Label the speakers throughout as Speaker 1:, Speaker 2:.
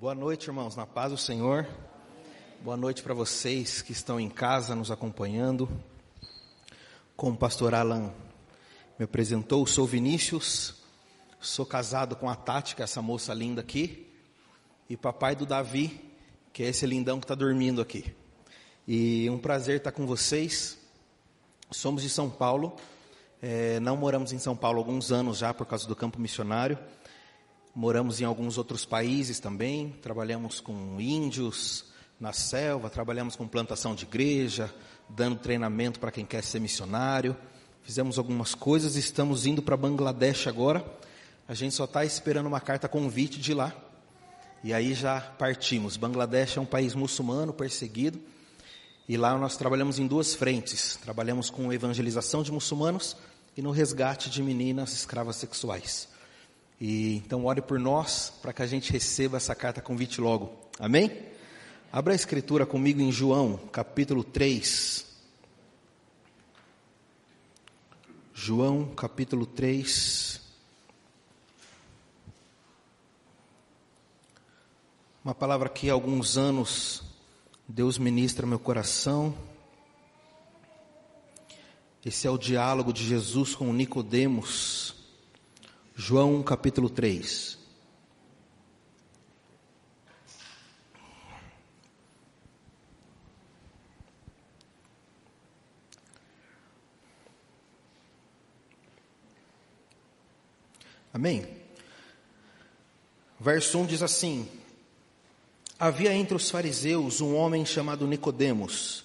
Speaker 1: Boa noite, irmãos, na paz do Senhor. Boa noite para vocês que estão em casa nos acompanhando. Como o pastor Alan me apresentou, sou Vinícius, sou casado com a Tati, que é essa moça linda aqui, e papai do Davi, que é esse lindão que está dormindo aqui. E um prazer estar com vocês. Somos de São Paulo, é, não moramos em São Paulo há alguns anos já por causa do campo missionário. Moramos em alguns outros países também, trabalhamos com índios na selva, trabalhamos com plantação de igreja, dando treinamento para quem quer ser missionário. Fizemos algumas coisas, estamos indo para Bangladesh agora. A gente só está esperando uma carta convite de lá. E aí já partimos. Bangladesh é um país muçulmano, perseguido. E lá nós trabalhamos em duas frentes. Trabalhamos com evangelização de muçulmanos e no resgate de meninas escravas sexuais. E então ore por nós para que a gente receba essa carta convite logo. Amém? Abra a escritura comigo em João, capítulo 3. João, capítulo 3. Uma palavra que há alguns anos Deus ministra meu coração. Esse é o diálogo de Jesus com Nicodemos. João capítulo 3. Amém? Verso 1 diz assim: Havia entre os fariseus um homem chamado Nicodemos,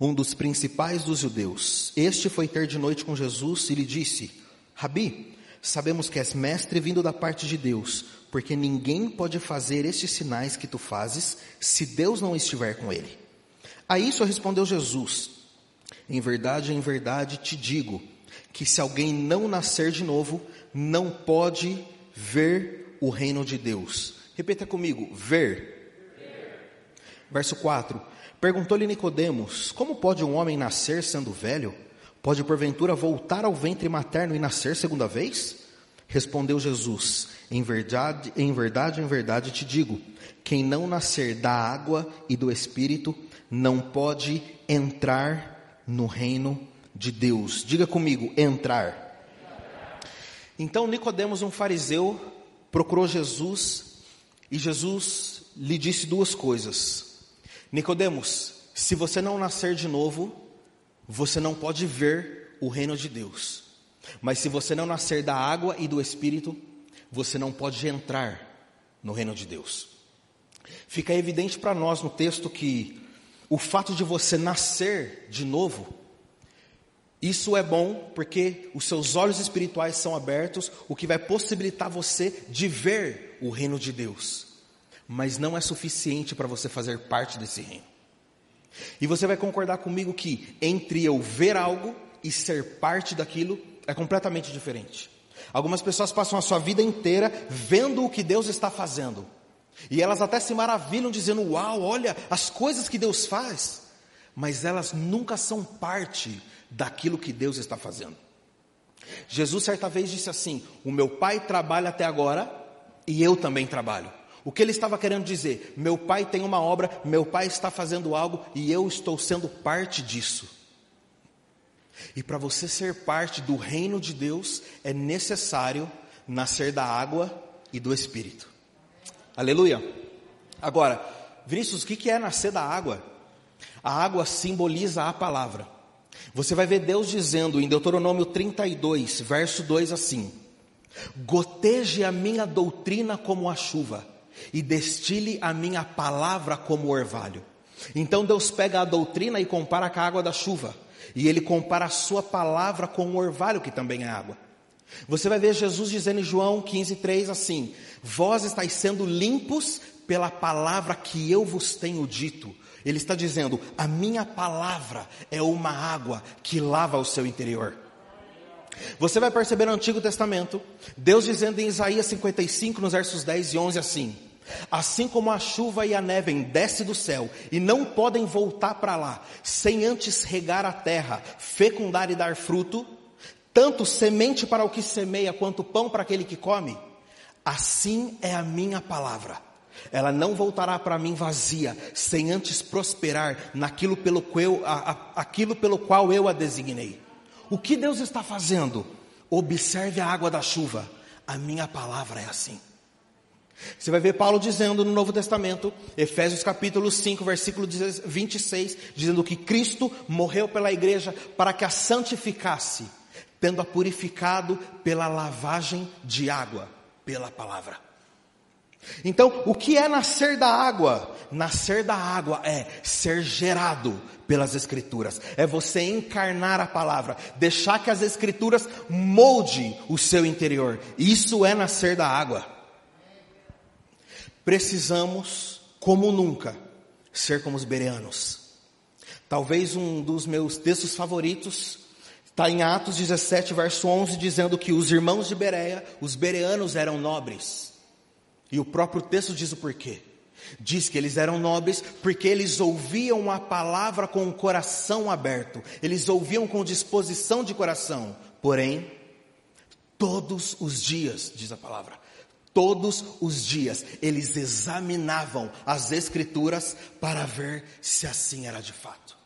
Speaker 1: um dos principais dos judeus. Este foi ter de noite com Jesus e lhe disse: Rabi, Sabemos que és mestre vindo da parte de Deus, porque ninguém pode fazer estes sinais que tu fazes se Deus não estiver com ele. A isso respondeu Jesus: Em verdade, em verdade te digo que se alguém não nascer de novo, não pode ver o reino de Deus. Repita comigo: ver. ver. Verso 4: Perguntou-lhe Nicodemos: Como pode um homem nascer sendo velho? Pode porventura voltar ao ventre materno e nascer segunda vez? Respondeu Jesus: Em verdade, em verdade, em verdade te digo: quem não nascer da água e do espírito não pode entrar no reino de Deus. Diga comigo, entrar. Então Nicodemos, um fariseu, procurou Jesus e Jesus lhe disse duas coisas. Nicodemos, se você não nascer de novo, você não pode ver o reino de Deus. Mas se você não nascer da água e do Espírito, você não pode entrar no reino de Deus. Fica evidente para nós no texto que o fato de você nascer de novo, isso é bom porque os seus olhos espirituais são abertos, o que vai possibilitar você de ver o reino de Deus. Mas não é suficiente para você fazer parte desse reino. E você vai concordar comigo que entre eu ver algo e ser parte daquilo é completamente diferente. Algumas pessoas passam a sua vida inteira vendo o que Deus está fazendo. E elas até se maravilham dizendo: "Uau, olha as coisas que Deus faz". Mas elas nunca são parte daquilo que Deus está fazendo. Jesus certa vez disse assim: "O meu Pai trabalha até agora e eu também trabalho". O que ele estava querendo dizer? Meu pai tem uma obra, meu pai está fazendo algo e eu estou sendo parte disso. E para você ser parte do reino de Deus, é necessário nascer da água e do Espírito. Aleluia. Agora, Vinícius, o que é nascer da água? A água simboliza a palavra. Você vai ver Deus dizendo em Deuteronômio 32, verso 2 assim: Goteje a minha doutrina como a chuva e destile a minha palavra como orvalho. Então Deus pega a doutrina e compara com a água da chuva. E ele compara a sua palavra com o orvalho, que também é água. Você vai ver Jesus dizendo em João 15,3 assim: Vós estáis sendo limpos pela palavra que eu vos tenho dito. Ele está dizendo: A minha palavra é uma água que lava o seu interior. Você vai perceber no Antigo Testamento, Deus dizendo em Isaías 55, nos versos 10 e 11 assim: Assim como a chuva e a neve descem do céu e não podem voltar para lá, sem antes regar a terra, fecundar e dar fruto, tanto semente para o que semeia quanto pão para aquele que come, assim é a minha palavra ela não voltará para mim vazia, sem antes prosperar naquilo pelo qual, a, a, aquilo pelo qual eu a designei. O que Deus está fazendo? Observe a água da chuva. A minha palavra é assim. Você vai ver Paulo dizendo no Novo Testamento, Efésios capítulo 5, versículo 26, dizendo que Cristo morreu pela igreja para que a santificasse, tendo-a purificado pela lavagem de água, pela palavra. Então, o que é nascer da água? Nascer da água é ser gerado pelas Escrituras, é você encarnar a palavra, deixar que as Escrituras molde o seu interior. Isso é nascer da água. Precisamos, como nunca, ser como os bereanos. Talvez um dos meus textos favoritos está em Atos 17, verso 11, dizendo que os irmãos de Bereia, os bereanos eram nobres. E o próprio texto diz o porquê. Diz que eles eram nobres porque eles ouviam a palavra com o coração aberto, eles ouviam com disposição de coração. Porém, todos os dias, diz a palavra, todos os dias eles examinavam as Escrituras para ver se assim era de fato.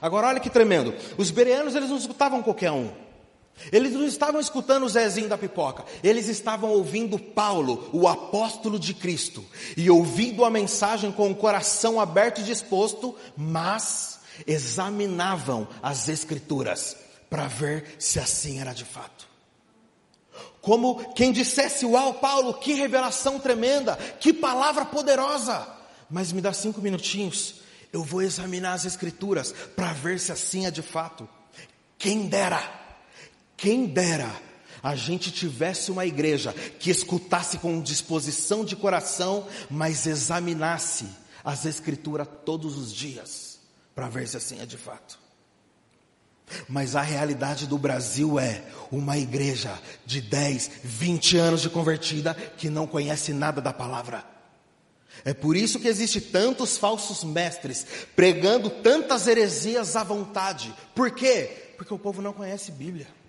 Speaker 1: Agora, olha que tremendo: os bereanos eles não escutavam qualquer um. Eles não estavam escutando o Zezinho da pipoca, eles estavam ouvindo Paulo, o apóstolo de Cristo, e ouvindo a mensagem com o coração aberto e disposto, mas examinavam as Escrituras para ver se assim era de fato. Como quem dissesse: Uau, Paulo, que revelação tremenda, que palavra poderosa, mas me dá cinco minutinhos, eu vou examinar as Escrituras para ver se assim é de fato. Quem dera quem dera a gente tivesse uma igreja que escutasse com disposição de coração, mas examinasse as Escrituras todos os dias, para ver se assim é de fato. Mas a realidade do Brasil é uma igreja de 10, 20 anos de convertida que não conhece nada da palavra. É por isso que existe tantos falsos mestres pregando tantas heresias à vontade. Por quê? Porque o povo não conhece Bíblia.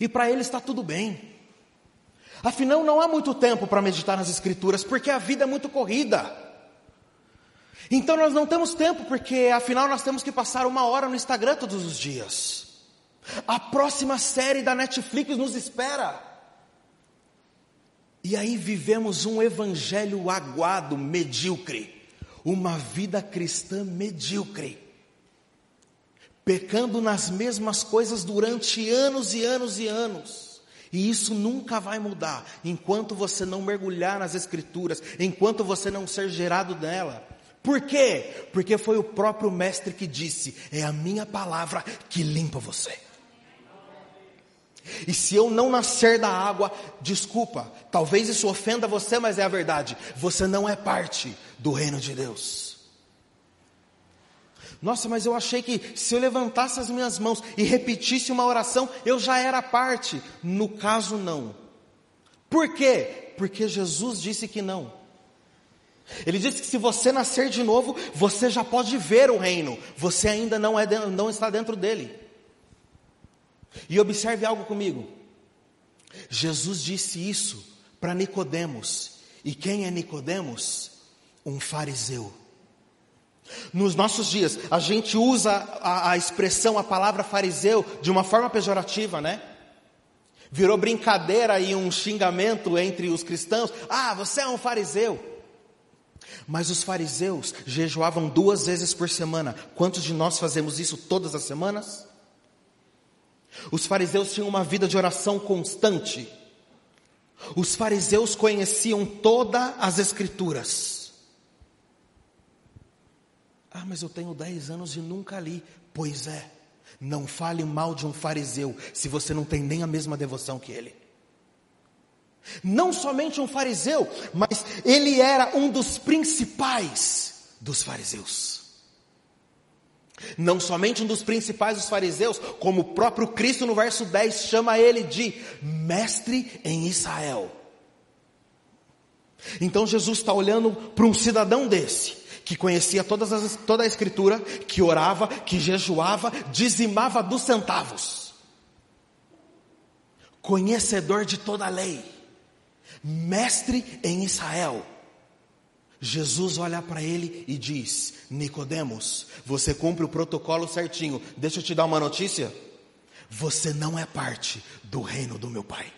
Speaker 1: E para ele está tudo bem. Afinal, não há muito tempo para meditar nas Escrituras, porque a vida é muito corrida. Então nós não temos tempo, porque afinal nós temos que passar uma hora no Instagram todos os dias. A próxima série da Netflix nos espera. E aí vivemos um evangelho aguado, medíocre, uma vida cristã medíocre pecando nas mesmas coisas durante anos e anos e anos. E isso nunca vai mudar enquanto você não mergulhar nas Escrituras, enquanto você não ser gerado nela. Por quê? Porque foi o próprio Mestre que disse: É a minha palavra que limpa você. E se eu não nascer da água, desculpa, talvez isso ofenda você, mas é a verdade. Você não é parte do reino de Deus. Nossa, mas eu achei que se eu levantasse as minhas mãos e repetisse uma oração, eu já era parte. No caso, não. Por quê? Porque Jesus disse que não. Ele disse que se você nascer de novo, você já pode ver o reino. Você ainda não, é, não está dentro dele. E observe algo comigo. Jesus disse isso para Nicodemos. E quem é Nicodemos? Um fariseu. Nos nossos dias, a gente usa a, a, expressão, a palavra fariseu, de uma forma pejorativa, né? Virou brincadeira e um xingamento entre os cristãos. Ah, você é um fariseu. Mas os fariseus jejuavam duas vezes por semana. Quantos de nós fazemos isso todas as semanas? Os fariseus tinham uma vida de oração constante. Os fariseus conheciam todas as escrituras. Ah, mas eu tenho 10 anos e nunca li. Pois é, não fale mal de um fariseu se você não tem nem a mesma devoção que ele. Não somente um fariseu, mas ele era um dos principais dos fariseus. Não somente um dos principais dos fariseus, como o próprio Cristo no verso 10 chama ele de mestre em Israel. Então Jesus está olhando para um cidadão desse, que conhecia todas as, toda a escritura, que orava, que jejuava, dizimava dos centavos. Conhecedor de toda a lei. mestre em Israel. Jesus olha para ele e diz: Nicodemos, você cumpre o protocolo certinho. Deixa eu te dar uma notícia. Você não é parte do reino do meu Pai.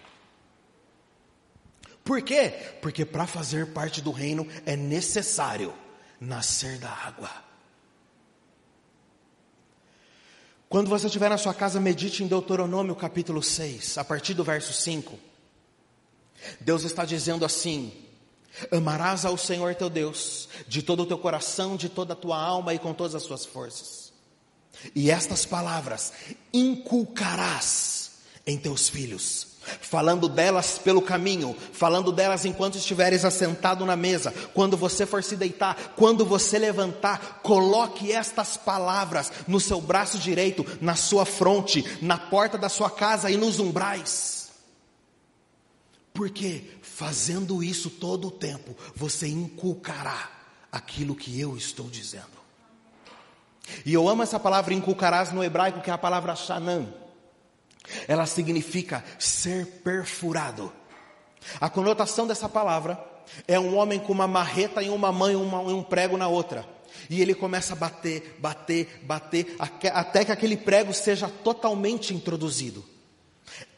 Speaker 1: Por quê? Porque para fazer parte do reino é necessário nascer da água. Quando você estiver na sua casa, medite em Deuteronômio capítulo 6, a partir do verso 5. Deus está dizendo assim: Amarás ao Senhor teu Deus de todo o teu coração, de toda a tua alma e com todas as suas forças. E estas palavras inculcarás em teus filhos falando delas pelo caminho, falando delas enquanto estiveres assentado na mesa, quando você for se deitar, quando você levantar, coloque estas palavras no seu braço direito, na sua fronte, na porta da sua casa e nos umbrais. Porque fazendo isso todo o tempo, você inculcará aquilo que eu estou dizendo. E eu amo essa palavra inculcarás no hebraico, que é a palavra shanam ela significa ser perfurado. A conotação dessa palavra é um homem com uma marreta em uma mão e um prego na outra. E ele começa a bater, bater, bater, até que aquele prego seja totalmente introduzido.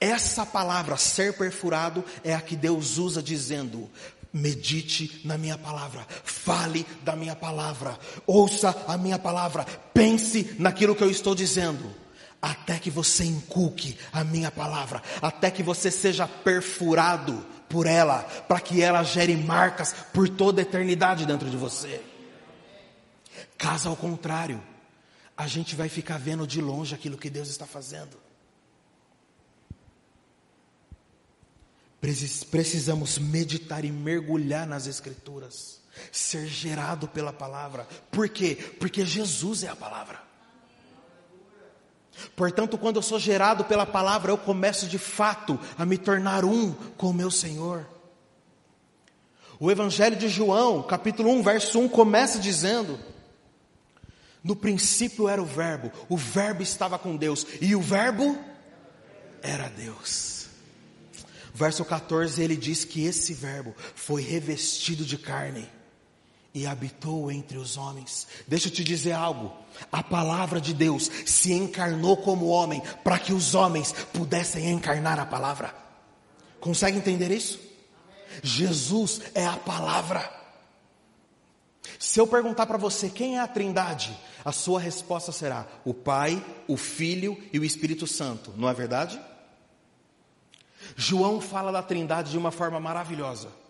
Speaker 1: Essa palavra, ser perfurado, é a que Deus usa dizendo: medite na minha palavra, fale da minha palavra, ouça a minha palavra, pense naquilo que eu estou dizendo até que você inculque a minha palavra, até que você seja perfurado por ela, para que ela gere marcas por toda a eternidade dentro de você. Caso ao contrário, a gente vai ficar vendo de longe aquilo que Deus está fazendo. Precisamos meditar e mergulhar nas Escrituras, ser gerado pela palavra. Por quê? Porque Jesus é a palavra. Portanto, quando eu sou gerado pela palavra, eu começo de fato a me tornar um com o meu Senhor. O Evangelho de João, capítulo 1, verso 1, começa dizendo: No princípio era o Verbo, o Verbo estava com Deus, e o Verbo era Deus. Verso 14, ele diz que esse Verbo foi revestido de carne e habitou entre os homens. Deixa eu te dizer algo. A palavra de Deus se encarnou como homem para que os homens pudessem encarnar a palavra. Consegue entender isso? Jesus é a palavra. Se eu perguntar para você quem é a Trindade, a sua resposta será o Pai, o Filho e o Espírito Santo, não é verdade? João fala da Trindade de uma forma maravilhosa.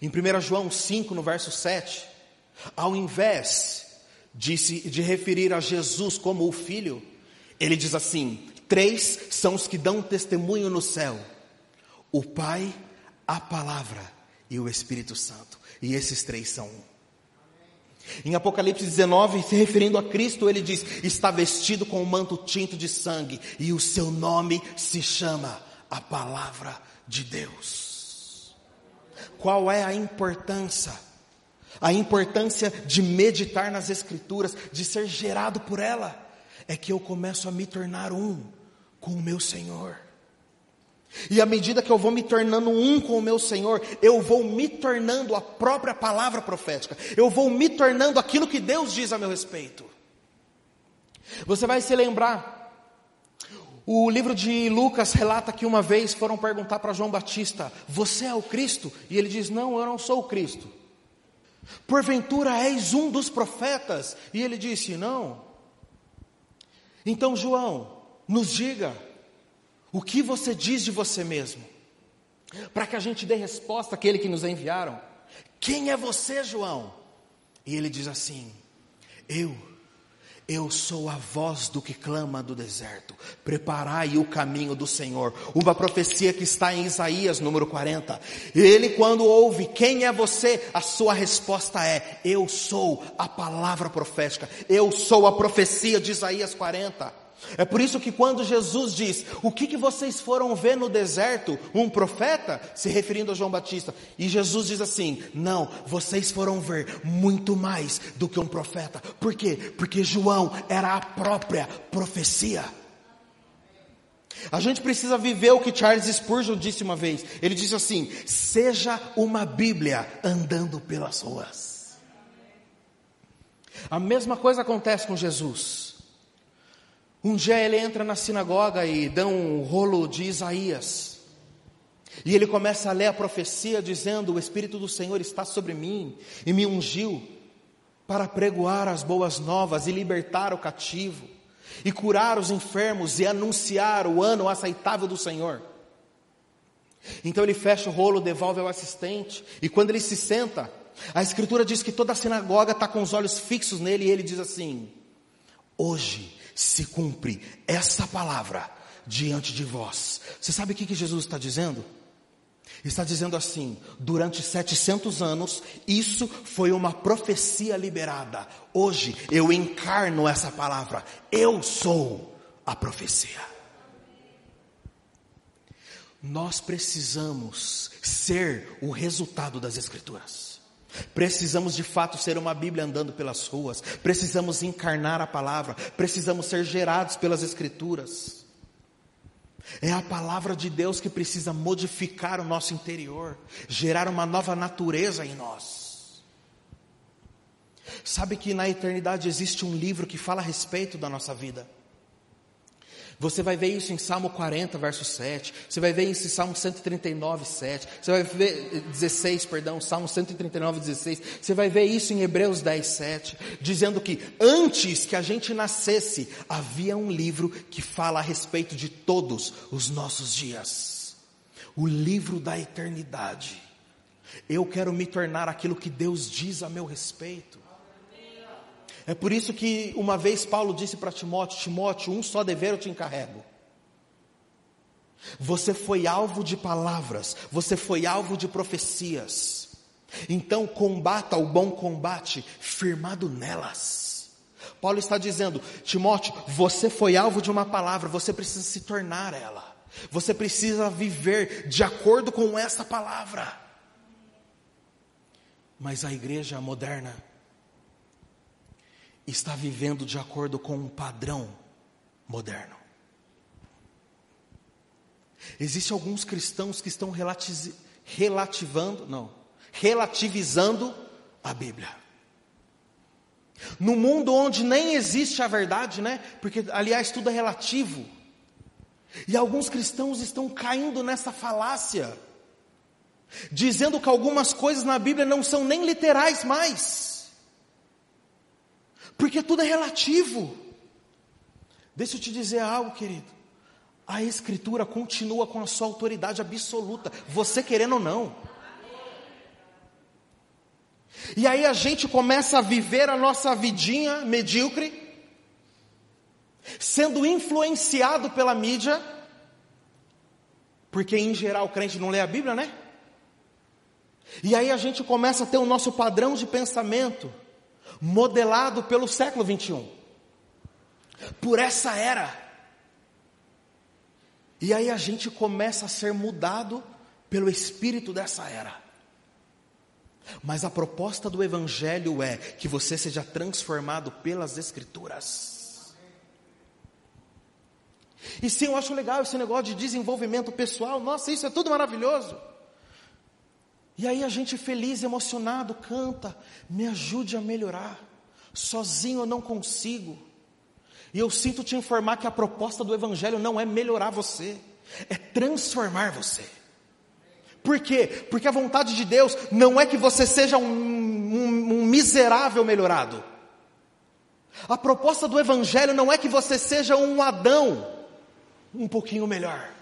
Speaker 1: Em 1 João 5, no verso 7, ao invés de, de referir a Jesus como o Filho, ele diz assim: três são os que dão testemunho no céu: o Pai, a Palavra e o Espírito Santo. E esses três são um. Em Apocalipse 19, se referindo a Cristo, ele diz: está vestido com um manto tinto de sangue, e o seu nome se chama a Palavra de Deus. Qual é a importância? A importância de meditar nas Escrituras, de ser gerado por ela, é que eu começo a me tornar um com o meu Senhor. E à medida que eu vou me tornando um com o meu Senhor, eu vou me tornando a própria palavra profética, eu vou me tornando aquilo que Deus diz a meu respeito. Você vai se lembrar o livro de Lucas relata que uma vez foram perguntar para João Batista: Você é o Cristo? E ele diz: Não, eu não sou o Cristo. Porventura és um dos profetas? E ele disse: Não. Então, João, nos diga o que você diz de você mesmo, para que a gente dê resposta àquele que nos enviaram. Quem é você, João? E ele diz assim: Eu eu sou a voz do que clama do deserto. Preparai o caminho do Senhor. Uma profecia que está em Isaías, número 40. Ele, quando ouve, quem é você? A sua resposta é: Eu sou a palavra profética. Eu sou a profecia de Isaías 40. É por isso que quando Jesus diz: O que, que vocês foram ver no deserto? Um profeta? Se referindo a João Batista. E Jesus diz assim: Não, vocês foram ver muito mais do que um profeta. Por quê? Porque João era a própria profecia. A gente precisa viver o que Charles Spurgeon disse uma vez. Ele disse assim: seja uma Bíblia andando pelas ruas. A mesma coisa acontece com Jesus. Um dia ele entra na sinagoga e dá um rolo de Isaías. E ele começa a ler a profecia dizendo: O Espírito do Senhor está sobre mim e me ungiu para pregoar as boas novas e libertar o cativo e curar os enfermos e anunciar o ano aceitável do Senhor. Então ele fecha o rolo, devolve ao assistente, e quando ele se senta, a Escritura diz que toda a sinagoga está com os olhos fixos nele, e ele diz assim: Hoje se cumpre essa palavra diante de vós. Você sabe o que, que Jesus está dizendo? Está dizendo assim: durante 700 anos, isso foi uma profecia liberada. Hoje eu encarno essa palavra. Eu sou a profecia. Nós precisamos ser o resultado das Escrituras. Precisamos de fato ser uma Bíblia andando pelas ruas. Precisamos encarnar a palavra. Precisamos ser gerados pelas Escrituras. É a palavra de Deus que precisa modificar o nosso interior, gerar uma nova natureza em nós. Sabe que na eternidade existe um livro que fala a respeito da nossa vida. Você vai ver isso em Salmo 40, verso 7. Você vai ver isso em Salmo 139, 7. Você vai ver 16, perdão, Salmo 139, 16. Você vai ver isso em Hebreus 10, 7, dizendo que antes que a gente nascesse, havia um livro que fala a respeito de todos os nossos dias. O livro da eternidade. Eu quero me tornar aquilo que Deus diz a meu respeito. É por isso que uma vez Paulo disse para Timóteo: Timóteo, um só dever eu te encarrego. Você foi alvo de palavras, você foi alvo de profecias. Então combata o bom combate, firmado nelas. Paulo está dizendo, Timóteo, você foi alvo de uma palavra, você precisa se tornar ela. Você precisa viver de acordo com essa palavra. Mas a igreja moderna está vivendo de acordo com um padrão moderno. Existem alguns cristãos que estão relativando, não, relativizando a Bíblia. No mundo onde nem existe a verdade, né? Porque aliás tudo é relativo. E alguns cristãos estão caindo nessa falácia, dizendo que algumas coisas na Bíblia não são nem literais mais. Porque tudo é relativo. Deixa eu te dizer algo, querido. A Escritura continua com a sua autoridade absoluta, você querendo ou não. E aí a gente começa a viver a nossa vidinha medíocre, sendo influenciado pela mídia, porque em geral o crente não lê a Bíblia, né? E aí a gente começa a ter o nosso padrão de pensamento modelado pelo século 21, por essa era. E aí a gente começa a ser mudado pelo espírito dessa era. Mas a proposta do Evangelho é que você seja transformado pelas Escrituras. E sim, eu acho legal esse negócio de desenvolvimento pessoal. Nossa, isso é tudo maravilhoso. E aí a gente feliz, emocionado, canta, me ajude a melhorar. Sozinho eu não consigo. E eu sinto te informar que a proposta do Evangelho não é melhorar você, é transformar você. Por quê? Porque a vontade de Deus não é que você seja um, um, um miserável melhorado. A proposta do Evangelho não é que você seja um Adão um pouquinho melhor.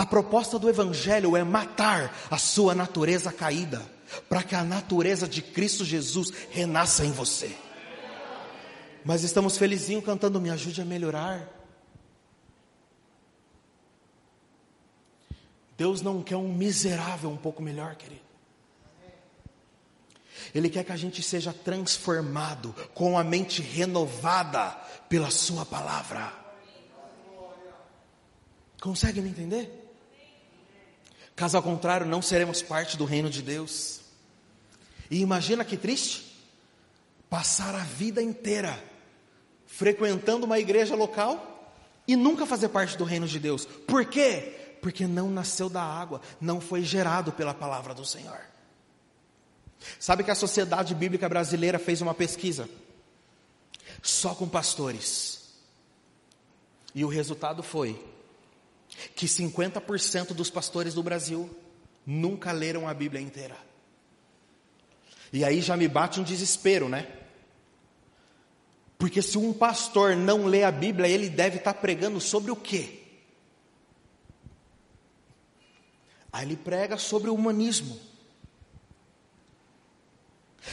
Speaker 1: A proposta do Evangelho é matar a sua natureza caída, para que a natureza de Cristo Jesus renasça em você. Mas estamos felizinho cantando, me ajude a melhorar. Deus não quer um miserável um pouco melhor, querido. Ele quer que a gente seja transformado com a mente renovada pela Sua palavra. Consegue me entender? Caso ao contrário, não seremos parte do reino de Deus. E imagina que triste passar a vida inteira frequentando uma igreja local e nunca fazer parte do reino de Deus. Por quê? Porque não nasceu da água, não foi gerado pela palavra do Senhor. Sabe que a Sociedade Bíblica Brasileira fez uma pesquisa só com pastores. E o resultado foi que 50% dos pastores do Brasil nunca leram a Bíblia inteira. E aí já me bate um desespero, né? Porque se um pastor não lê a Bíblia, ele deve estar pregando sobre o quê? Aí ele prega sobre o humanismo.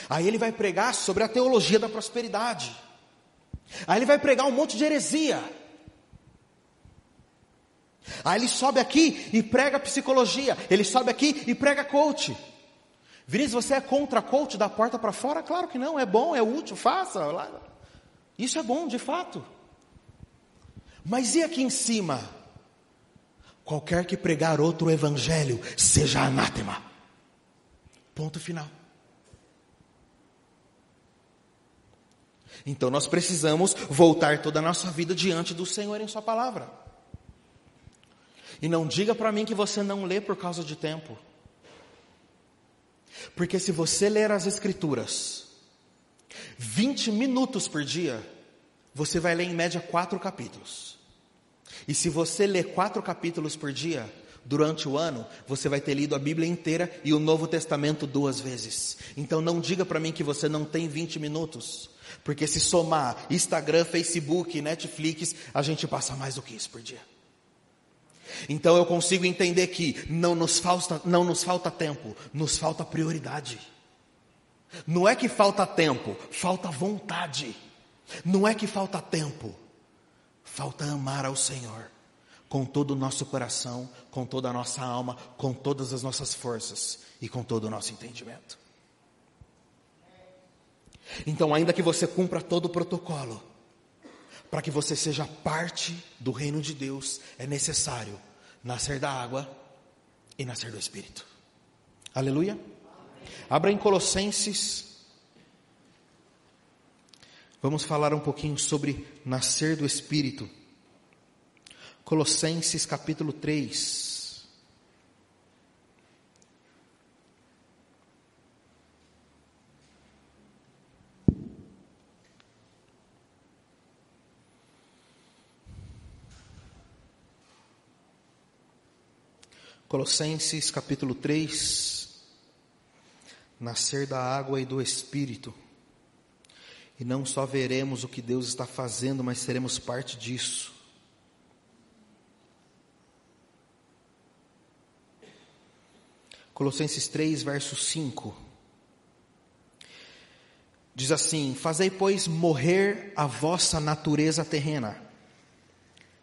Speaker 1: Aí ele vai pregar sobre a teologia da prosperidade. Aí ele vai pregar um monte de heresia. Aí ele sobe aqui e prega psicologia. Ele sobe aqui e prega coach. Vinícius, você é contra coach da porta para fora? Claro que não, é bom, é útil, faça. Isso é bom, de fato. Mas e aqui em cima? Qualquer que pregar outro evangelho, seja anátema. Ponto final. Então nós precisamos voltar toda a nossa vida diante do Senhor em Sua palavra. E não diga para mim que você não lê por causa de tempo. Porque se você ler as Escrituras 20 minutos por dia, você vai ler em média quatro capítulos. E se você ler quatro capítulos por dia, durante o ano, você vai ter lido a Bíblia inteira e o Novo Testamento duas vezes. Então não diga para mim que você não tem 20 minutos. Porque se somar Instagram, Facebook, Netflix, a gente passa mais do que isso por dia. Então eu consigo entender que não nos falta, não nos falta tempo, nos falta prioridade. Não é que falta tempo, falta vontade. Não é que falta tempo, falta amar ao Senhor com todo o nosso coração, com toda a nossa alma, com todas as nossas forças e com todo o nosso entendimento. Então, ainda que você cumpra todo o protocolo, para que você seja parte do reino de Deus, é necessário nascer da água e nascer do Espírito. Aleluia? Abra em Colossenses. Vamos falar um pouquinho sobre nascer do Espírito. Colossenses capítulo 3. Colossenses capítulo 3, nascer da água e do Espírito. E não só veremos o que Deus está fazendo, mas seremos parte disso. Colossenses 3, verso 5. Diz assim: Fazei, pois, morrer a vossa natureza terrena.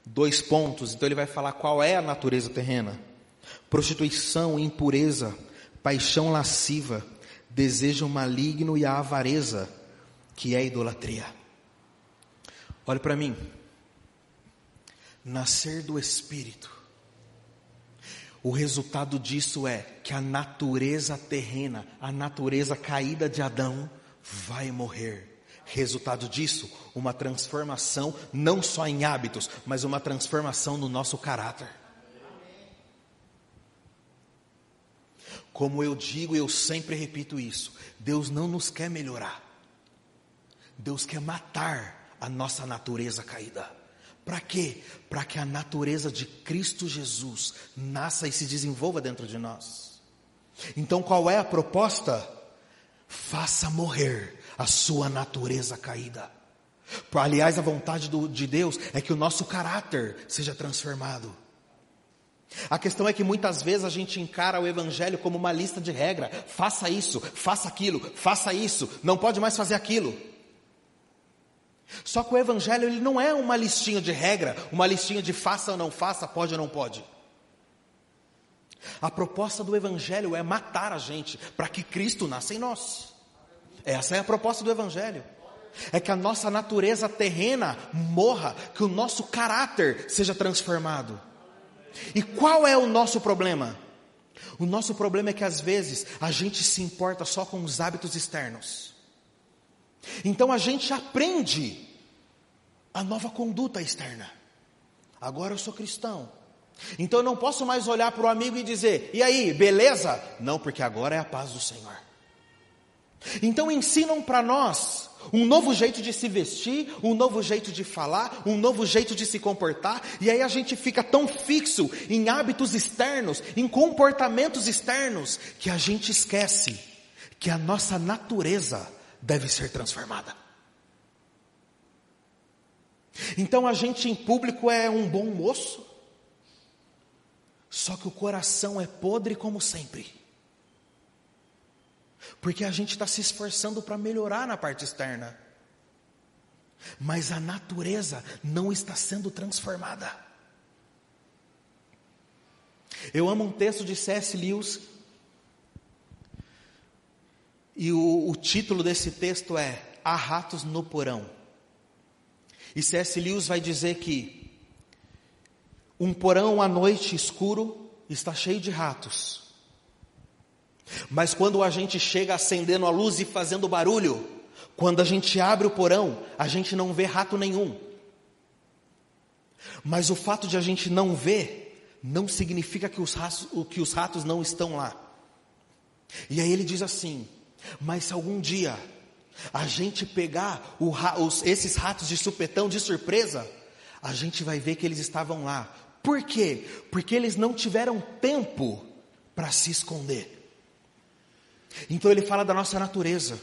Speaker 1: Dois pontos, então ele vai falar qual é a natureza terrena prostituição, impureza, paixão lasciva, desejo maligno e a avareza, que é a idolatria. Olhe para mim. Nascer do Espírito. O resultado disso é que a natureza terrena, a natureza caída de Adão, vai morrer. Resultado disso, uma transformação não só em hábitos, mas uma transformação no nosso caráter. Como eu digo, eu sempre repito isso: Deus não nos quer melhorar, Deus quer matar a nossa natureza caída. Para quê? Para que a natureza de Cristo Jesus nasça e se desenvolva dentro de nós. Então qual é a proposta? Faça morrer a sua natureza caída. Aliás, a vontade do, de Deus é que o nosso caráter seja transformado. A questão é que muitas vezes a gente encara o Evangelho como uma lista de regra. Faça isso, faça aquilo, faça isso, não pode mais fazer aquilo. Só que o Evangelho ele não é uma listinha de regra, uma listinha de faça ou não faça, pode ou não pode. A proposta do Evangelho é matar a gente para que Cristo nasça em nós. Essa é a proposta do Evangelho. É que a nossa natureza terrena morra, que o nosso caráter seja transformado. E qual é o nosso problema? O nosso problema é que às vezes a gente se importa só com os hábitos externos. Então a gente aprende a nova conduta externa. agora eu sou cristão. Então eu não posso mais olhar para o amigo e dizer: e aí, beleza? Não, porque agora é a paz do Senhor. Então ensinam para nós um novo jeito de se vestir, um novo jeito de falar, um novo jeito de se comportar, e aí a gente fica tão fixo em hábitos externos, em comportamentos externos, que a gente esquece que a nossa natureza deve ser transformada. Então a gente em público é um bom moço, só que o coração é podre como sempre. Porque a gente está se esforçando para melhorar na parte externa. Mas a natureza não está sendo transformada. Eu amo um texto de C.S. Lewis. E o, o título desse texto é Há ratos no porão. E C.S. Lewis vai dizer que um porão à noite escuro está cheio de ratos. Mas quando a gente chega acendendo a luz e fazendo barulho, quando a gente abre o porão, a gente não vê rato nenhum. Mas o fato de a gente não ver, não significa que os ratos, que os ratos não estão lá. E aí ele diz assim: mas se algum dia a gente pegar o, os, esses ratos de supetão de surpresa, a gente vai ver que eles estavam lá. Por quê? Porque eles não tiveram tempo para se esconder. Então ele fala da nossa natureza.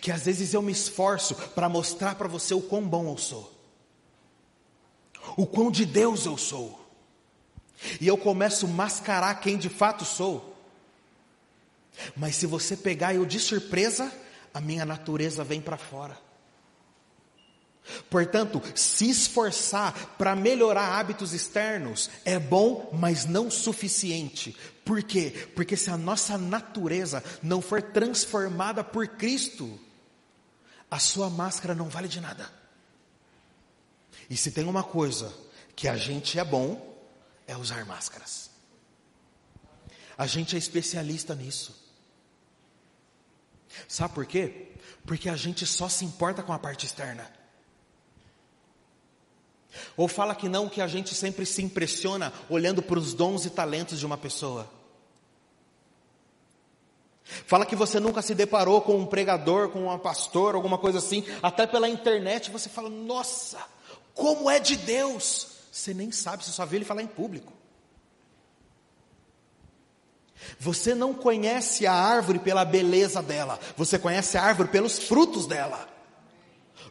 Speaker 1: Que às vezes eu me esforço para mostrar para você o quão bom eu sou. O quão de Deus eu sou. E eu começo a mascarar quem de fato sou. Mas se você pegar eu de surpresa, a minha natureza vem para fora. Portanto, se esforçar para melhorar hábitos externos é bom, mas não suficiente. Por quê? Porque se a nossa natureza não for transformada por Cristo, a sua máscara não vale de nada. E se tem uma coisa que a gente é bom, é usar máscaras. A gente é especialista nisso. Sabe por quê? Porque a gente só se importa com a parte externa. Ou fala que não, que a gente sempre se impressiona olhando para os dons e talentos de uma pessoa. Fala que você nunca se deparou com um pregador, com uma pastor, alguma coisa assim, até pela internet você fala, nossa, como é de Deus. Você nem sabe, você só vê ele falar em público. Você não conhece a árvore pela beleza dela, você conhece a árvore pelos frutos dela.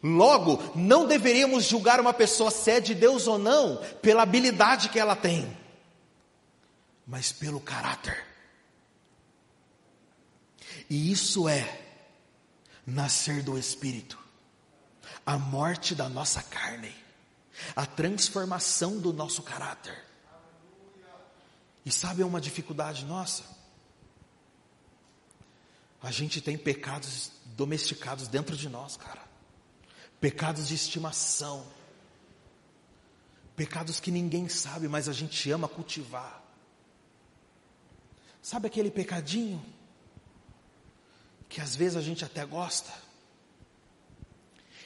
Speaker 1: Logo, não deveríamos julgar uma pessoa se é de Deus ou não pela habilidade que ela tem, mas pelo caráter. E isso é nascer do Espírito, a morte da nossa carne, a transformação do nosso caráter. E sabe uma dificuldade nossa? A gente tem pecados domesticados dentro de nós, cara pecados de estimação, pecados que ninguém sabe, mas a gente ama cultivar. Sabe aquele pecadinho que às vezes a gente até gosta?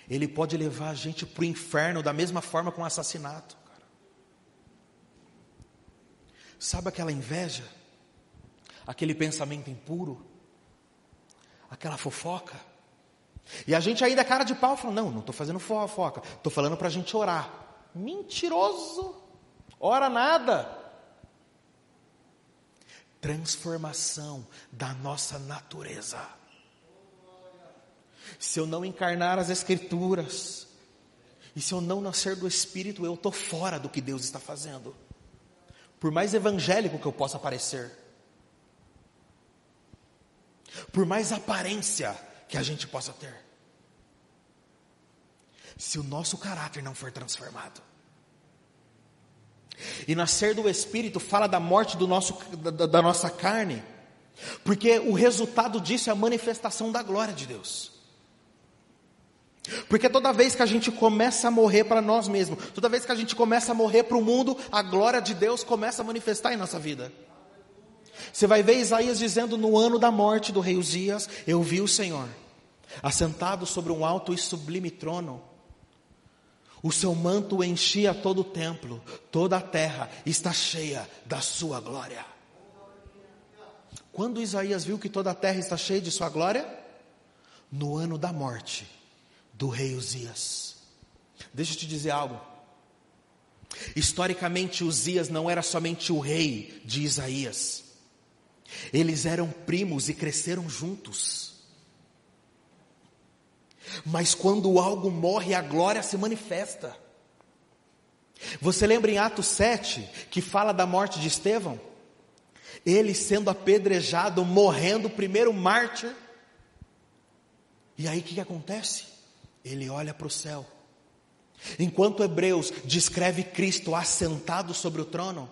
Speaker 1: Ele pode levar a gente para o inferno da mesma forma com o assassinato. Cara. Sabe aquela inveja? Aquele pensamento impuro? Aquela fofoca? E a gente ainda é cara de pau, fala, não, não estou fazendo fofoca, estou falando para a gente orar. Mentiroso, ora nada. Transformação da nossa natureza. Se eu não encarnar as Escrituras, e se eu não nascer do Espírito, eu estou fora do que Deus está fazendo. Por mais evangélico que eu possa parecer, por mais aparência que a gente possa ter. Se o nosso caráter não for transformado. E nascer do Espírito fala da morte do nosso, da, da nossa carne, porque o resultado disso é a manifestação da glória de Deus. Porque toda vez que a gente começa a morrer para nós mesmos, toda vez que a gente começa a morrer para o mundo, a glória de Deus começa a manifestar em nossa vida. Você vai ver Isaías dizendo: No ano da morte do rei Uzias, eu vi o Senhor, assentado sobre um alto e sublime trono. O seu manto enchia todo o templo, toda a terra está cheia da sua glória. Quando Isaías viu que toda a terra está cheia de sua glória? No ano da morte do rei Uzias. Deixa eu te dizer algo. Historicamente, Uzias não era somente o rei de Isaías. Eles eram primos e cresceram juntos. Mas quando algo morre, a glória se manifesta. Você lembra em Atos 7 que fala da morte de Estevão? Ele sendo apedrejado, morrendo, primeiro mártir. E aí o que, que acontece? Ele olha para o céu. Enquanto Hebreus descreve Cristo assentado sobre o trono,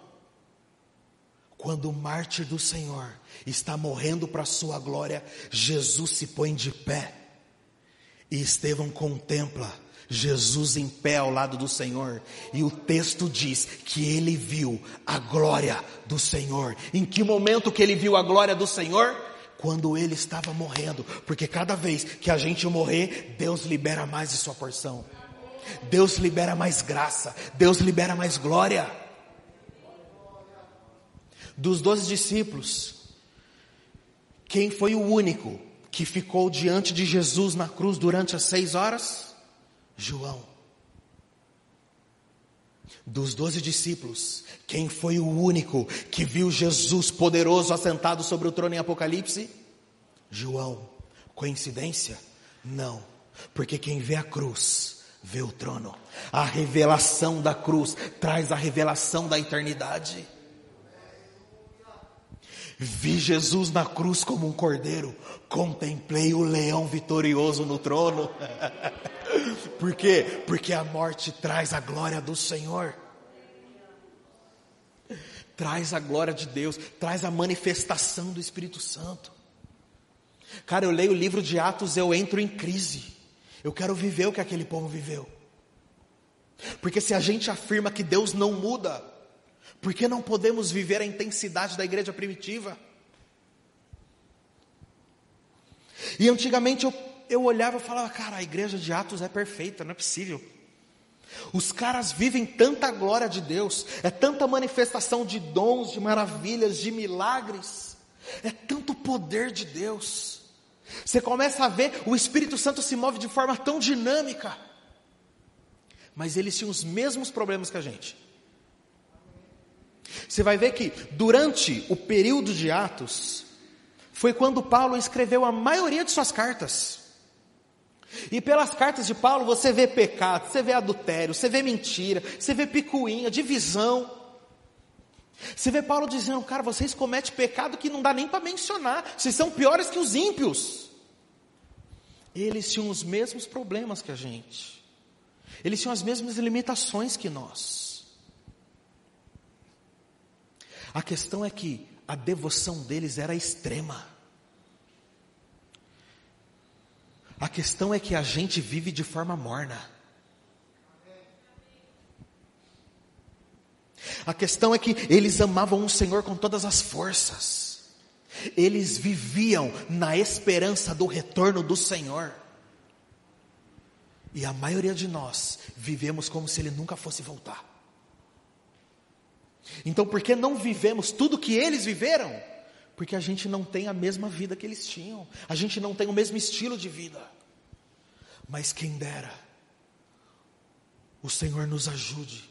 Speaker 1: quando o mártir do Senhor está morrendo para a sua glória, Jesus se põe de pé e Estevão contempla Jesus em pé ao lado do Senhor, e o texto diz que ele viu a glória do Senhor. Em que momento que ele viu a glória do Senhor? Quando ele estava morrendo, porque cada vez que a gente morrer, Deus libera mais de sua porção. Deus libera mais graça, Deus libera mais glória. Dos doze discípulos, quem foi o único que ficou diante de Jesus na cruz durante as seis horas? João. Dos doze discípulos, quem foi o único que viu Jesus poderoso assentado sobre o trono em Apocalipse? João. Coincidência? Não. Porque quem vê a cruz, vê o trono. A revelação da cruz traz a revelação da eternidade. Vi Jesus na cruz como um cordeiro, contemplei o leão vitorioso no trono. Por quê? Porque a morte traz a glória do Senhor. Traz a glória de Deus, traz a manifestação do Espírito Santo. Cara, eu leio o livro de Atos, eu entro em crise. Eu quero viver o que aquele povo viveu. Porque se a gente afirma que Deus não muda, por que não podemos viver a intensidade da igreja primitiva? E antigamente eu, eu olhava e falava, cara, a igreja de Atos é perfeita, não é possível. Os caras vivem tanta glória de Deus, é tanta manifestação de dons, de maravilhas, de milagres, é tanto poder de Deus. Você começa a ver o Espírito Santo se move de forma tão dinâmica, mas eles tinham os mesmos problemas que a gente. Você vai ver que durante o período de Atos, foi quando Paulo escreveu a maioria de suas cartas. E pelas cartas de Paulo você vê pecado, você vê adultério, você vê mentira, você vê picuinha, divisão. Você vê Paulo dizendo, cara, vocês cometem pecado que não dá nem para mencionar, vocês são piores que os ímpios. Eles tinham os mesmos problemas que a gente, eles tinham as mesmas limitações que nós. A questão é que a devoção deles era extrema. A questão é que a gente vive de forma morna. A questão é que eles amavam o Senhor com todas as forças. Eles viviam na esperança do retorno do Senhor. E a maioria de nós vivemos como se ele nunca fosse voltar. Então, por que não vivemos tudo que eles viveram? Porque a gente não tem a mesma vida que eles tinham, a gente não tem o mesmo estilo de vida. Mas quem dera, o Senhor nos ajude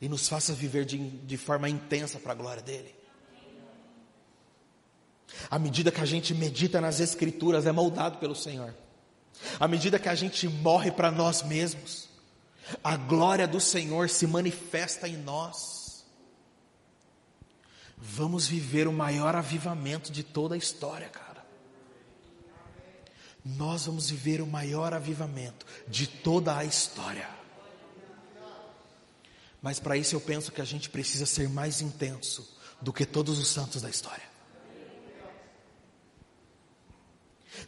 Speaker 1: e nos faça viver de, de forma intensa para a glória dEle. À medida que a gente medita nas Escrituras, é moldado pelo Senhor. À medida que a gente morre para nós mesmos, a glória do Senhor se manifesta em nós. Vamos viver o maior avivamento de toda a história, cara. Nós vamos viver o maior avivamento de toda a história. Mas para isso eu penso que a gente precisa ser mais intenso do que todos os santos da história.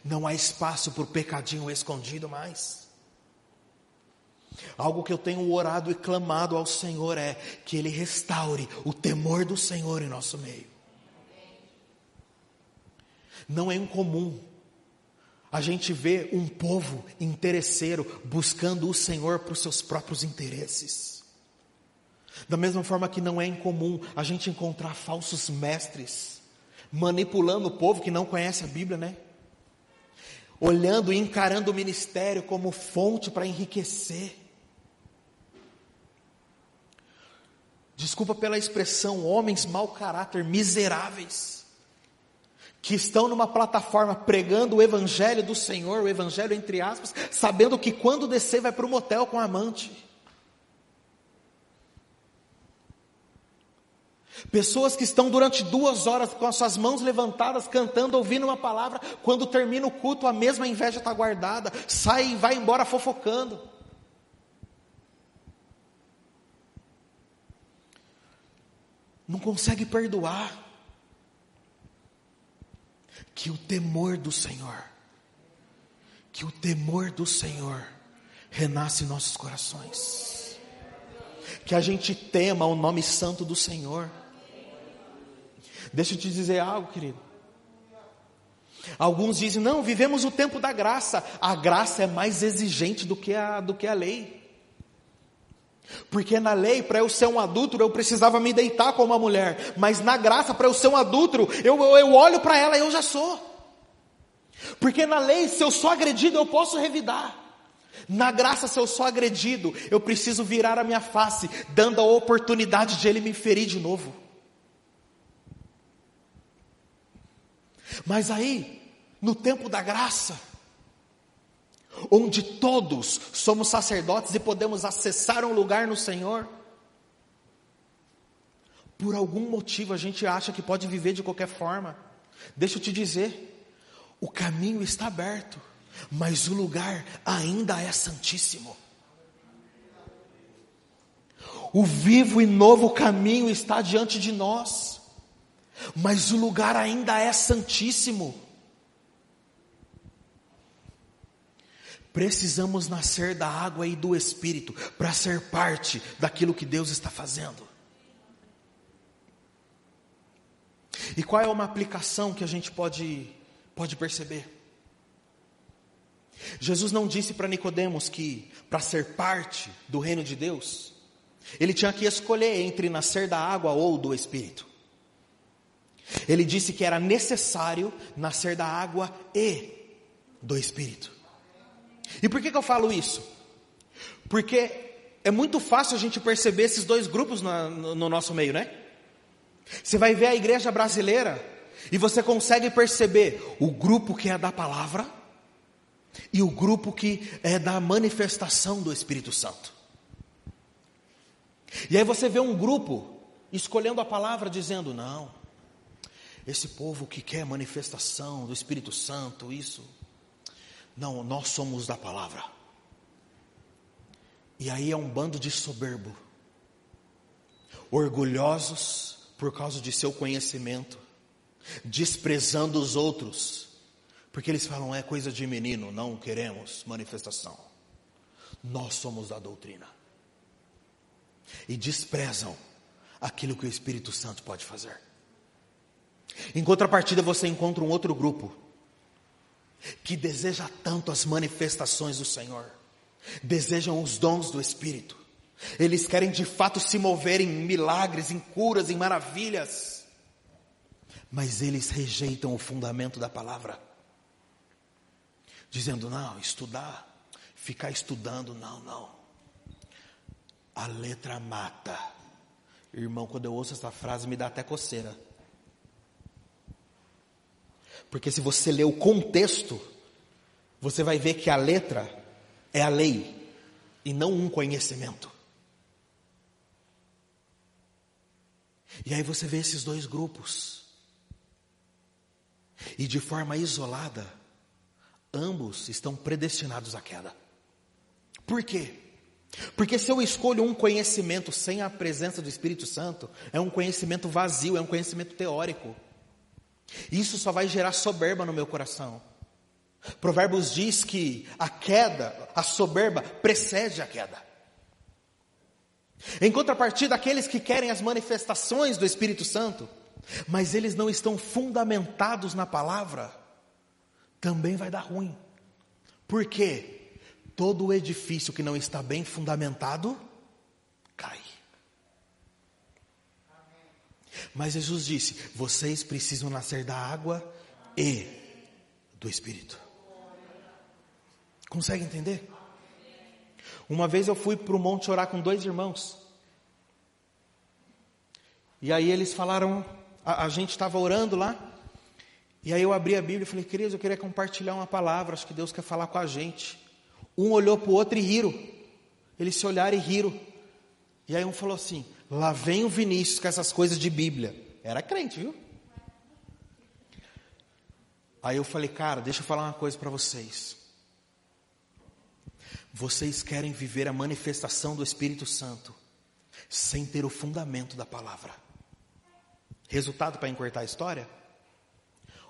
Speaker 1: Não há espaço para pecadinho escondido mais. Algo que eu tenho orado e clamado ao Senhor é que Ele restaure o temor do Senhor em nosso meio. Não é incomum a gente vê um povo interesseiro buscando o Senhor para os seus próprios interesses. Da mesma forma que não é incomum a gente encontrar falsos mestres manipulando o povo que não conhece a Bíblia, né? Olhando e encarando o ministério como fonte para enriquecer. Desculpa pela expressão, homens mau caráter, miseráveis que estão numa plataforma pregando o evangelho do Senhor, o evangelho entre aspas, sabendo que quando descer vai para o motel com a amante. Pessoas que estão durante duas horas com as suas mãos levantadas, cantando, ouvindo uma palavra, quando termina o culto, a mesma inveja está guardada, sai e vai embora fofocando. Não consegue perdoar que o temor do Senhor, que o temor do Senhor renasce em nossos corações. Que a gente tema o nome santo do Senhor. Deixa eu te dizer algo, querido. Alguns dizem, não, vivemos o tempo da graça. A graça é mais exigente do que a, do que a lei. Porque na lei, para eu ser um adúltero, eu precisava me deitar com uma mulher. Mas na graça, para eu ser um adúltero, eu, eu, eu olho para ela e eu já sou. Porque na lei, se eu sou agredido, eu posso revidar. Na graça, se eu sou agredido, eu preciso virar a minha face, dando a oportunidade de ele me ferir de novo. Mas aí, no tempo da graça, onde todos somos sacerdotes e podemos acessar um lugar no Senhor. Por algum motivo a gente acha que pode viver de qualquer forma. Deixa eu te dizer, o caminho está aberto, mas o lugar ainda é santíssimo. O vivo e novo caminho está diante de nós, mas o lugar ainda é santíssimo. Precisamos nascer da água e do Espírito para ser parte daquilo que Deus está fazendo. E qual é uma aplicação que a gente pode, pode perceber? Jesus não disse para Nicodemos que para ser parte do reino de Deus, ele tinha que escolher entre nascer da água ou do Espírito. Ele disse que era necessário nascer da água e do Espírito. E por que, que eu falo isso? Porque é muito fácil a gente perceber esses dois grupos no, no, no nosso meio, né? Você vai ver a igreja brasileira e você consegue perceber o grupo que é da palavra e o grupo que é da manifestação do Espírito Santo. E aí você vê um grupo escolhendo a palavra dizendo: não, esse povo que quer manifestação do Espírito Santo, isso não, nós somos da palavra. E aí é um bando de soberbo, orgulhosos por causa de seu conhecimento, desprezando os outros, porque eles falam é coisa de menino, não queremos manifestação. Nós somos da doutrina. E desprezam aquilo que o Espírito Santo pode fazer. Em contrapartida, você encontra um outro grupo que deseja tanto as manifestações do Senhor, desejam os dons do Espírito, eles querem de fato se mover em milagres, em curas, em maravilhas, mas eles rejeitam o fundamento da palavra, dizendo: não, estudar, ficar estudando, não, não, a letra mata. Irmão, quando eu ouço essa frase, me dá até coceira. Porque se você ler o contexto, você vai ver que a letra é a lei e não um conhecimento. E aí você vê esses dois grupos. E de forma isolada, ambos estão predestinados à queda. Por quê? Porque se eu escolho um conhecimento sem a presença do Espírito Santo, é um conhecimento vazio, é um conhecimento teórico. Isso só vai gerar soberba no meu coração. Provérbios diz que a queda, a soberba, precede a queda. Em contrapartida, aqueles que querem as manifestações do Espírito Santo, mas eles não estão fundamentados na palavra, também vai dar ruim. Por quê? Todo edifício que não está bem fundamentado Mas Jesus disse: vocês precisam nascer da água e do Espírito. Consegue entender? Uma vez eu fui para o monte orar com dois irmãos. E aí eles falaram, a, a gente estava orando lá. E aí eu abri a Bíblia e falei, queridos, eu queria compartilhar uma palavra, acho que Deus quer falar com a gente. Um olhou para o outro e riram. Eles se olharam e riram. E aí um falou assim: lá vem o Vinícius com essas coisas de Bíblia. Era crente, viu? Aí eu falei, cara, deixa eu falar uma coisa para vocês. Vocês querem viver a manifestação do Espírito Santo sem ter o fundamento da palavra. Resultado para encurtar a história?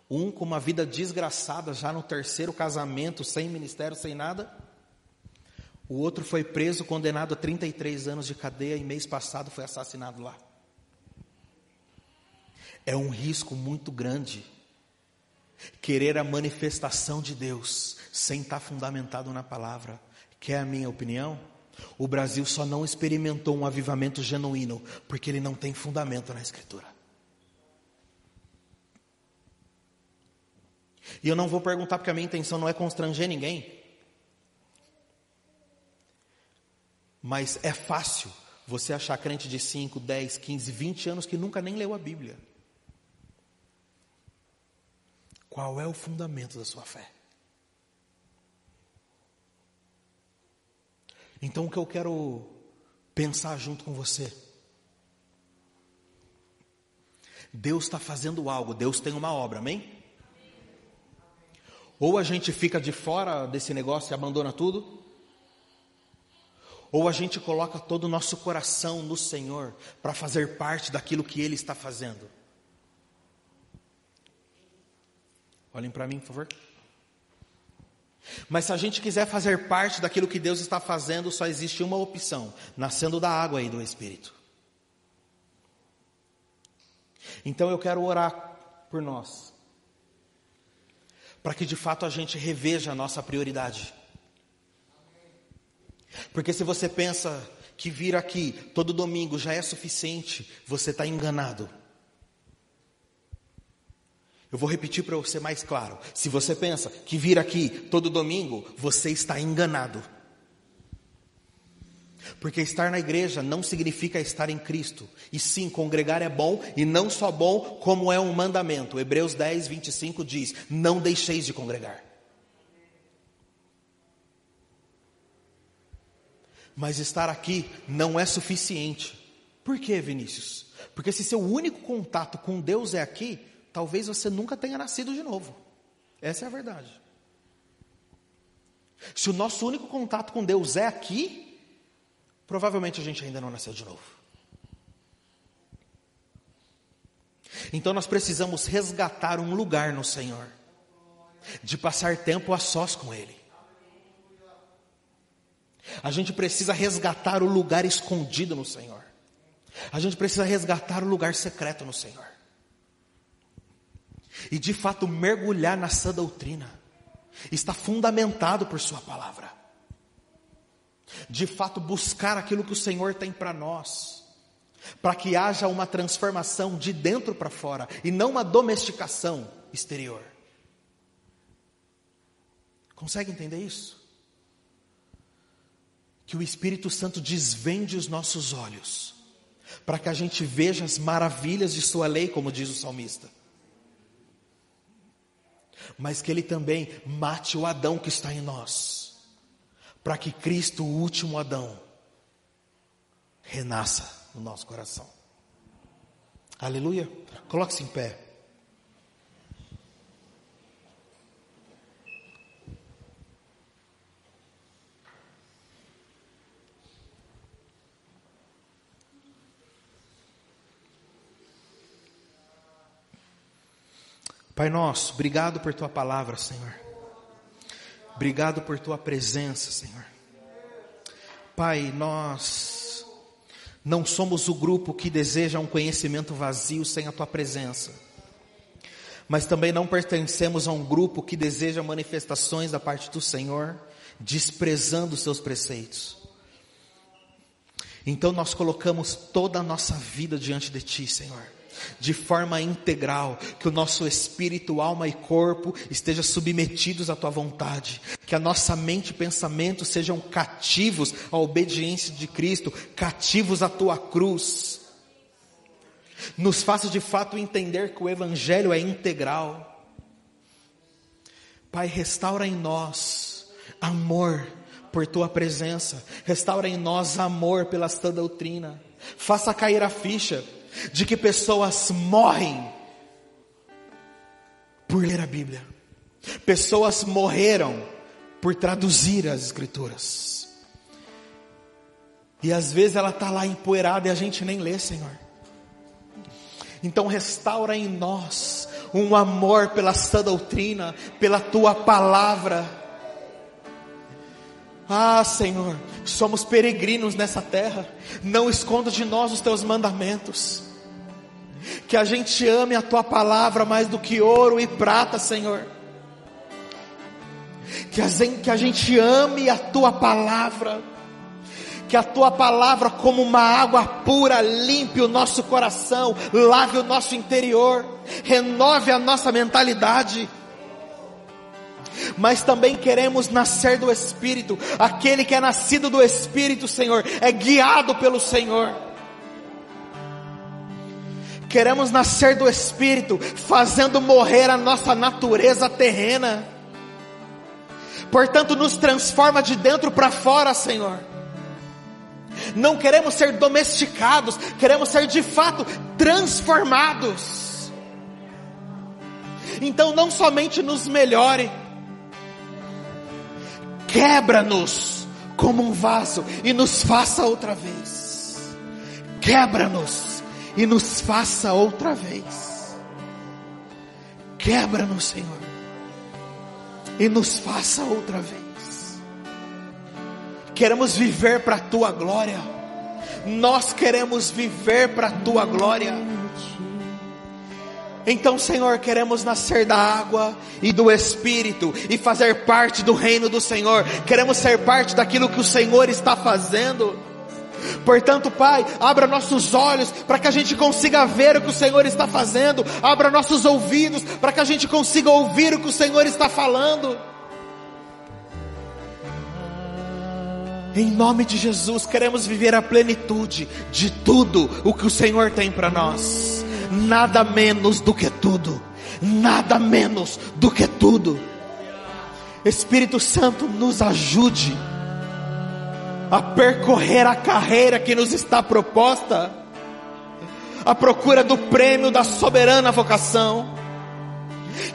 Speaker 1: Um com uma vida desgraçada, já no terceiro casamento, sem ministério, sem nada. O outro foi preso, condenado a 33 anos de cadeia e mês passado foi assassinado lá. É um risco muito grande querer a manifestação de Deus sem estar fundamentado na palavra. Quer a minha opinião? O Brasil só não experimentou um avivamento genuíno porque ele não tem fundamento na Escritura. E eu não vou perguntar porque a minha intenção não é constranger ninguém. Mas é fácil você achar crente de 5, 10, 15, 20 anos que nunca nem leu a Bíblia. Qual é o fundamento da sua fé? Então, o que eu quero pensar junto com você. Deus está fazendo algo, Deus tem uma obra, amém? Ou a gente fica de fora desse negócio e abandona tudo, ou a gente coloca todo o nosso coração no Senhor para fazer parte daquilo que Ele está fazendo. Olhem para mim, por favor. Mas se a gente quiser fazer parte daquilo que Deus está fazendo, só existe uma opção: nascendo da água e do Espírito. Então eu quero orar por nós, para que de fato a gente reveja a nossa prioridade. Porque se você pensa que vir aqui todo domingo já é suficiente, você está enganado. Eu vou repetir para você mais claro. Se você pensa que vir aqui todo domingo, você está enganado. Porque estar na igreja não significa estar em Cristo. E sim, congregar é bom, e não só bom, como é um mandamento. Hebreus 10, 25 diz: Não deixeis de congregar. Mas estar aqui não é suficiente. Por que, Vinícius? Porque se seu único contato com Deus é aqui, talvez você nunca tenha nascido de novo. Essa é a verdade. Se o nosso único contato com Deus é aqui, provavelmente a gente ainda não nasceu de novo. Então nós precisamos resgatar um lugar no Senhor, de passar tempo a sós com Ele. A gente precisa resgatar o lugar escondido no Senhor. A gente precisa resgatar o lugar secreto no Senhor e de fato mergulhar na sã doutrina, está fundamentado por Sua palavra. De fato, buscar aquilo que o Senhor tem para nós, para que haja uma transformação de dentro para fora e não uma domesticação exterior. Consegue entender isso? Que o Espírito Santo desvende os nossos olhos, para que a gente veja as maravilhas de Sua lei, como diz o salmista mas que Ele também mate o Adão que está em nós, para que Cristo, o último Adão, renasça no nosso coração. Aleluia. Coloque-se em pé. Pai nosso, obrigado por tua palavra, Senhor. Obrigado por tua presença, Senhor. Pai, nós não somos o grupo que deseja um conhecimento vazio sem a tua presença. mas também não pertencemos a um grupo que deseja manifestações da parte do Senhor, desprezando os seus preceitos. Então nós colocamos toda a nossa vida diante de Ti, Senhor de forma integral, que o nosso espírito, alma e corpo estejam submetidos à tua vontade, que a nossa mente e pensamento sejam cativos à obediência de Cristo, cativos à tua cruz. Nos faça de fato entender que o evangelho é integral. Pai, restaura em nós amor por tua presença, restaura em nós amor pela tua doutrina. Faça cair a ficha de que pessoas morrem por ler a Bíblia. Pessoas morreram por traduzir as Escrituras. E às vezes ela está lá empoeirada e a gente nem lê, Senhor. Então restaura em nós um amor pela sã doutrina, pela tua palavra. Ah, Senhor, somos peregrinos nessa terra. Não esconda de nós os teus mandamentos. Que a gente ame a tua palavra mais do que ouro e prata, Senhor. Que a gente, que a gente ame a tua palavra. Que a tua palavra, como uma água pura, limpe o nosso coração, lave o nosso interior, renove a nossa mentalidade mas também queremos nascer do Espírito. Aquele que é nascido do Espírito, Senhor, é guiado pelo Senhor. Queremos nascer do Espírito, fazendo morrer a nossa natureza terrena. Portanto, nos transforma de dentro para fora, Senhor. Não queremos ser domesticados, queremos ser de fato transformados. Então, não somente nos melhore, quebra-nos como um vaso e nos faça outra vez. Quebra-nos e nos faça outra vez. Quebra-nos, Senhor, e nos faça outra vez. Queremos viver para a tua glória. Nós queremos viver para a tua glória. Então, Senhor, queremos nascer da água e do Espírito e fazer parte do reino do Senhor. Queremos ser parte daquilo que o Senhor está fazendo. Portanto, Pai, abra nossos olhos para que a gente consiga ver o que o Senhor está fazendo. Abra nossos ouvidos para que a gente consiga ouvir o que o Senhor está falando. Em nome de Jesus, queremos viver a plenitude de tudo o que o Senhor tem para nós. Nada menos do que tudo. Nada menos do que tudo. Espírito Santo, nos ajude a percorrer a carreira que nos está proposta, a procura do prêmio da soberana vocação,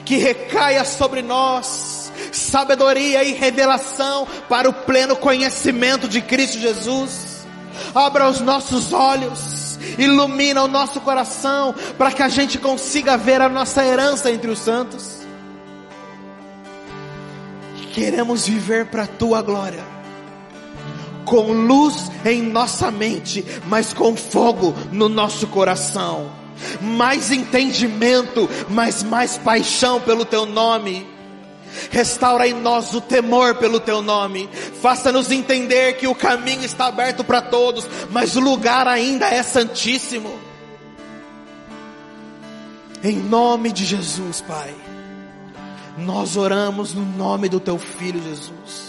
Speaker 1: que recaia sobre nós sabedoria e revelação para o pleno conhecimento de Cristo Jesus. Abra os nossos olhos, ilumina o nosso coração para que a gente consiga ver a nossa herança entre os santos. Queremos viver para a tua glória com luz em nossa mente, mas com fogo no nosso coração. Mais entendimento, mas mais paixão pelo teu nome. Restaura em nós o temor pelo teu nome. Faça-nos entender que o caminho está aberto para todos, mas o lugar ainda é santíssimo. Em nome de Jesus, Pai. Nós oramos no nome do teu filho Jesus.